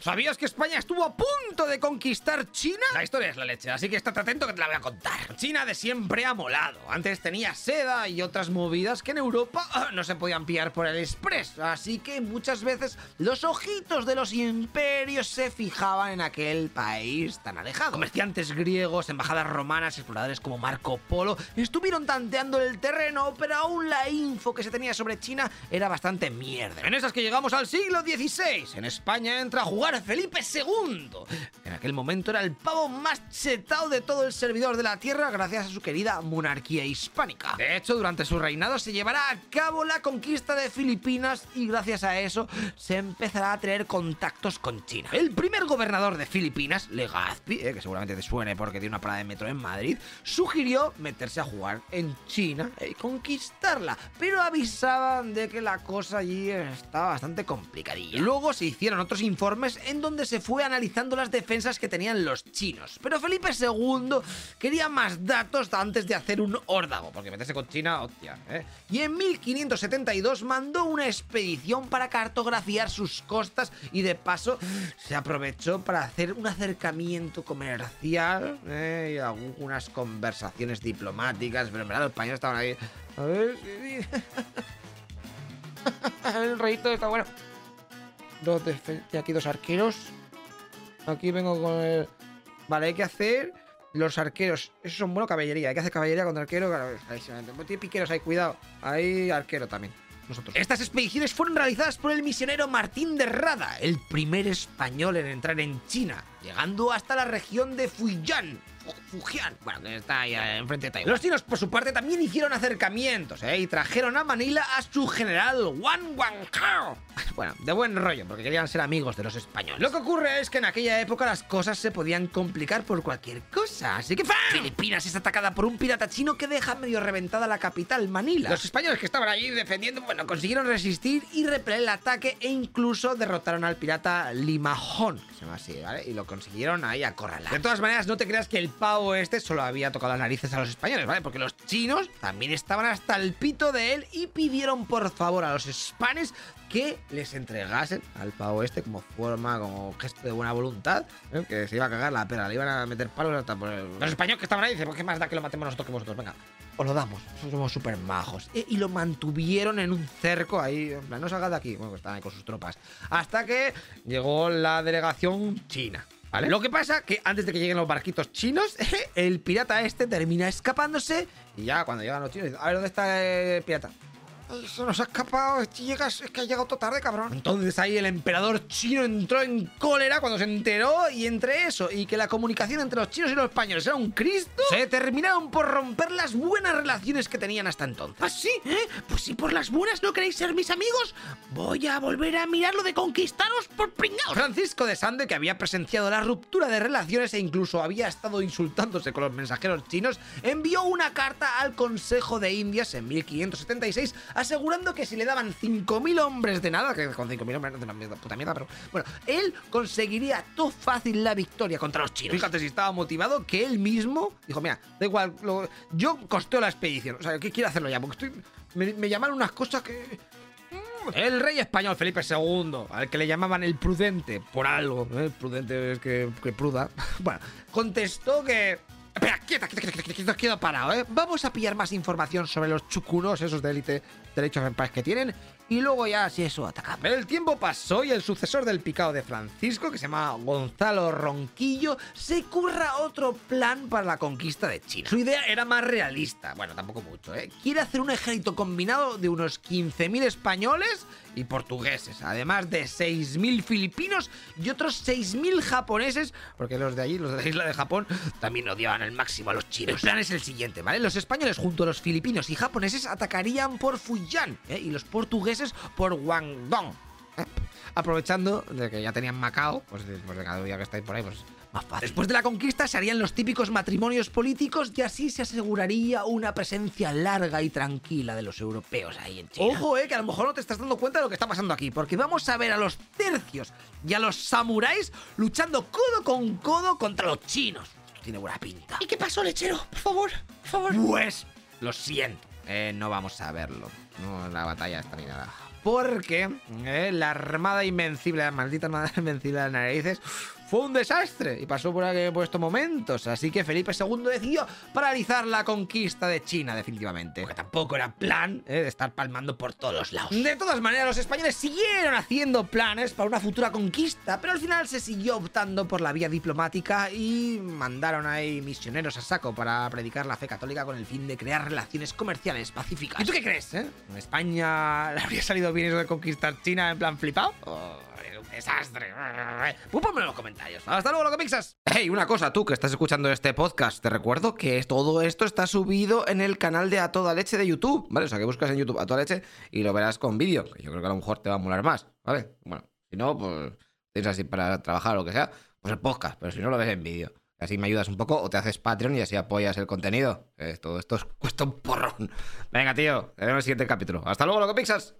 ¿Sabías que España estuvo a punto de conquistar China? La historia es la leche, así que estate atento que te la voy a contar. China de siempre ha molado. Antes tenía seda y otras movidas que en Europa ah, no se podían pillar por el express. Así que muchas veces los ojitos de los imperios se fijaban en aquel país tan alejado. Comerciantes griegos, embajadas romanas, exploradores como Marco Polo estuvieron tanteando el terreno, pero aún la info que se tenía sobre China era bastante mierda. En esas que llegamos al siglo XVI, en España entra a jugar Felipe II. En aquel momento era el pavo más chetado de todo el servidor de la tierra gracias a su querida monarquía hispánica. De hecho, durante su reinado se llevará a cabo la conquista de Filipinas y gracias a eso se empezará a tener contactos con China. El primer gobernador de Filipinas, Legazpi, eh, que seguramente te suene porque tiene una parada de metro en Madrid, sugirió meterse a jugar en China y conquistarla, pero avisaban de que la cosa allí estaba bastante complicadilla. Luego se hicieron otros informes en donde se fue analizando las defensas que tenían los chinos. Pero Felipe II quería más datos antes de hacer un órdago, porque meterse con China, hostia, ¿eh? Y en 1572 mandó una expedición para cartografiar sus costas y de paso se aprovechó para hacer un acercamiento comercial ¿eh? y algunas conversaciones diplomáticas, pero en verdad los españoles estaban ahí. A ver, el reyito está bueno dos y aquí dos arqueros. Aquí vengo con el... Vale, hay que hacer los arqueros. Esos son buena caballería. Hay que hacer caballería contra arquero. Claro, tiene piqueros ahí, cuidado. Hay arquero también. Nosotros. Estas expediciones fueron realizadas por el misionero Martín de Rada, el primer español en entrar en China, llegando hasta la región de Fujian, Fujian, bueno, que está ahí eh, enfrente de Taiwán. Los chinos, por su parte, también hicieron acercamientos ¿eh? y trajeron a Manila a su general Wang Wangkao. Bueno, de buen rollo, porque querían ser amigos de los españoles. Lo que ocurre es que en aquella época las cosas se podían complicar por cualquier cosa, así que ¡fam! Filipinas es atacada por un pirata chino que deja medio reventada la capital, Manila. Los españoles que estaban allí defendiendo, bueno, consiguieron resistir y repeler el ataque e incluso derrotaron al pirata Limajón, que se llama así, ¿vale? Y lo consiguieron ahí acorralar. De todas maneras, no te creas que el pavo este solo había tocado las narices a los españoles, ¿vale? Porque los chinos también estaban hasta el pito de él y pidieron por favor a los hispanes que les entregasen al pavo este como forma, como gesto de buena voluntad, ¿eh? que se iba a cagar la pera, le iban a meter palos hasta. Los españoles que estaban ahí dicen, pues qué más da que lo matemos nosotros que vosotros, venga, os lo damos, somos súper majos. E, y lo mantuvieron en un cerco ahí, en plan, no salgas de aquí, bueno, pues estaban ahí con sus tropas, hasta que llegó la delegación china. Lo que pasa que antes de que lleguen los barquitos chinos, el pirata este termina escapándose y ya cuando llegan los chinos, a ver dónde está el pirata. Se nos ha escapado, es que, llegas, es que ha llegado todo tarde, cabrón. Entonces ahí el emperador chino entró en cólera cuando se enteró y entre eso y que la comunicación entre los chinos y los españoles era un Cristo, se terminaron por romper las buenas relaciones que tenían hasta entonces. ¿Ah, sí? ¿Eh? Si por las buenas no queréis ser mis amigos, voy a volver a mirar lo de conquistaros por pringados. Francisco de Sande, que había presenciado la ruptura de relaciones e incluso había estado insultándose con los mensajeros chinos, envió una carta al Consejo de Indias en 1576 asegurando que si le daban 5.000 hombres de nada, que con 5.000 hombres no es una puta mierda, pero bueno, él conseguiría todo fácil la victoria contra los chinos. Fíjate si estaba motivado que él mismo dijo, mira, da igual, yo costeo la expedición, o sea, ¿qué quiero hacerlo ya? Porque estoy, me, llamaron unas cosas que... Mm, el rey español Felipe II, al que le llamaban el prudente, por algo, ¿eh? el prudente es que, que pruda, bueno, contestó que Espera, quieta, quieta, quieta, quieta, quedo parado, ¿eh? Vamos a pillar más información sobre los chucunos, esos de élite derechos en paz que tienen, y luego ya, si eso, atacamos. El tiempo pasó y el sucesor del picado de Francisco, que se llama Gonzalo Ronquillo, se curra otro plan para la conquista de China. Su idea era más realista, bueno, tampoco mucho, ¿eh? Quiere hacer un ejército combinado de unos 15.000 españoles y portugueses, además de 6.000 filipinos y otros 6.000 japoneses, porque los de allí, los de la isla de Japón, también odiaban al máximo a los chinos. El plan es el siguiente, ¿vale? Los españoles junto a los filipinos y japoneses atacarían por Fujian ¿eh? y los portugueses por Guangdong. ¿eh? Aprovechando de que ya tenían Macao, pues, pues de cada día que estáis por ahí, pues Después de la conquista se harían los típicos matrimonios políticos y así se aseguraría una presencia larga y tranquila de los europeos ahí en China. Ojo, eh, que a lo mejor no te estás dando cuenta de lo que está pasando aquí, porque vamos a ver a los tercios y a los samuráis luchando codo con codo contra los chinos. Tiene buena pinta. ¿Y qué pasó, lechero? Por favor, por favor. Pues, lo siento, eh, no vamos a verlo. No, la batalla está ni nada. porque eh, la Armada Invencible, la maldita Armada Invencible de las narices, fue un desastre y pasó por, aquel- por estos momentos. Así que Felipe II decidió paralizar la conquista de China, definitivamente. Porque tampoco era plan eh, de estar palmando por todos los lados. De todas maneras, los españoles siguieron haciendo planes para una futura conquista, pero al final se siguió optando por la vía diplomática y mandaron ahí misioneros a saco para predicar la fe católica con el fin de crear relaciones comerciales pacíficas. ¿Y tú qué crees, eh? ¿A España le habría salido bien eso de conquistar China en plan flipado? Oh, un desastre. Pues ponme en los comentarios. Hasta luego, lo que pixas. Hey, una cosa, tú que estás escuchando este podcast, te recuerdo que todo esto está subido en el canal de A Toda Leche de YouTube, ¿vale? O sea, que buscas en YouTube A Toda Leche y lo verás con vídeo, yo creo que a lo mejor te va a molar más, ¿vale? Bueno, si no, pues tienes así para trabajar o lo que sea, pues el podcast, pero si no lo ves en vídeo. Así me ayudas un poco o te haces Patreon y así apoyas el contenido. Eh, todo esto cuesta un porrón. Venga, tío, te en el siguiente capítulo. Hasta luego, lo que pixas.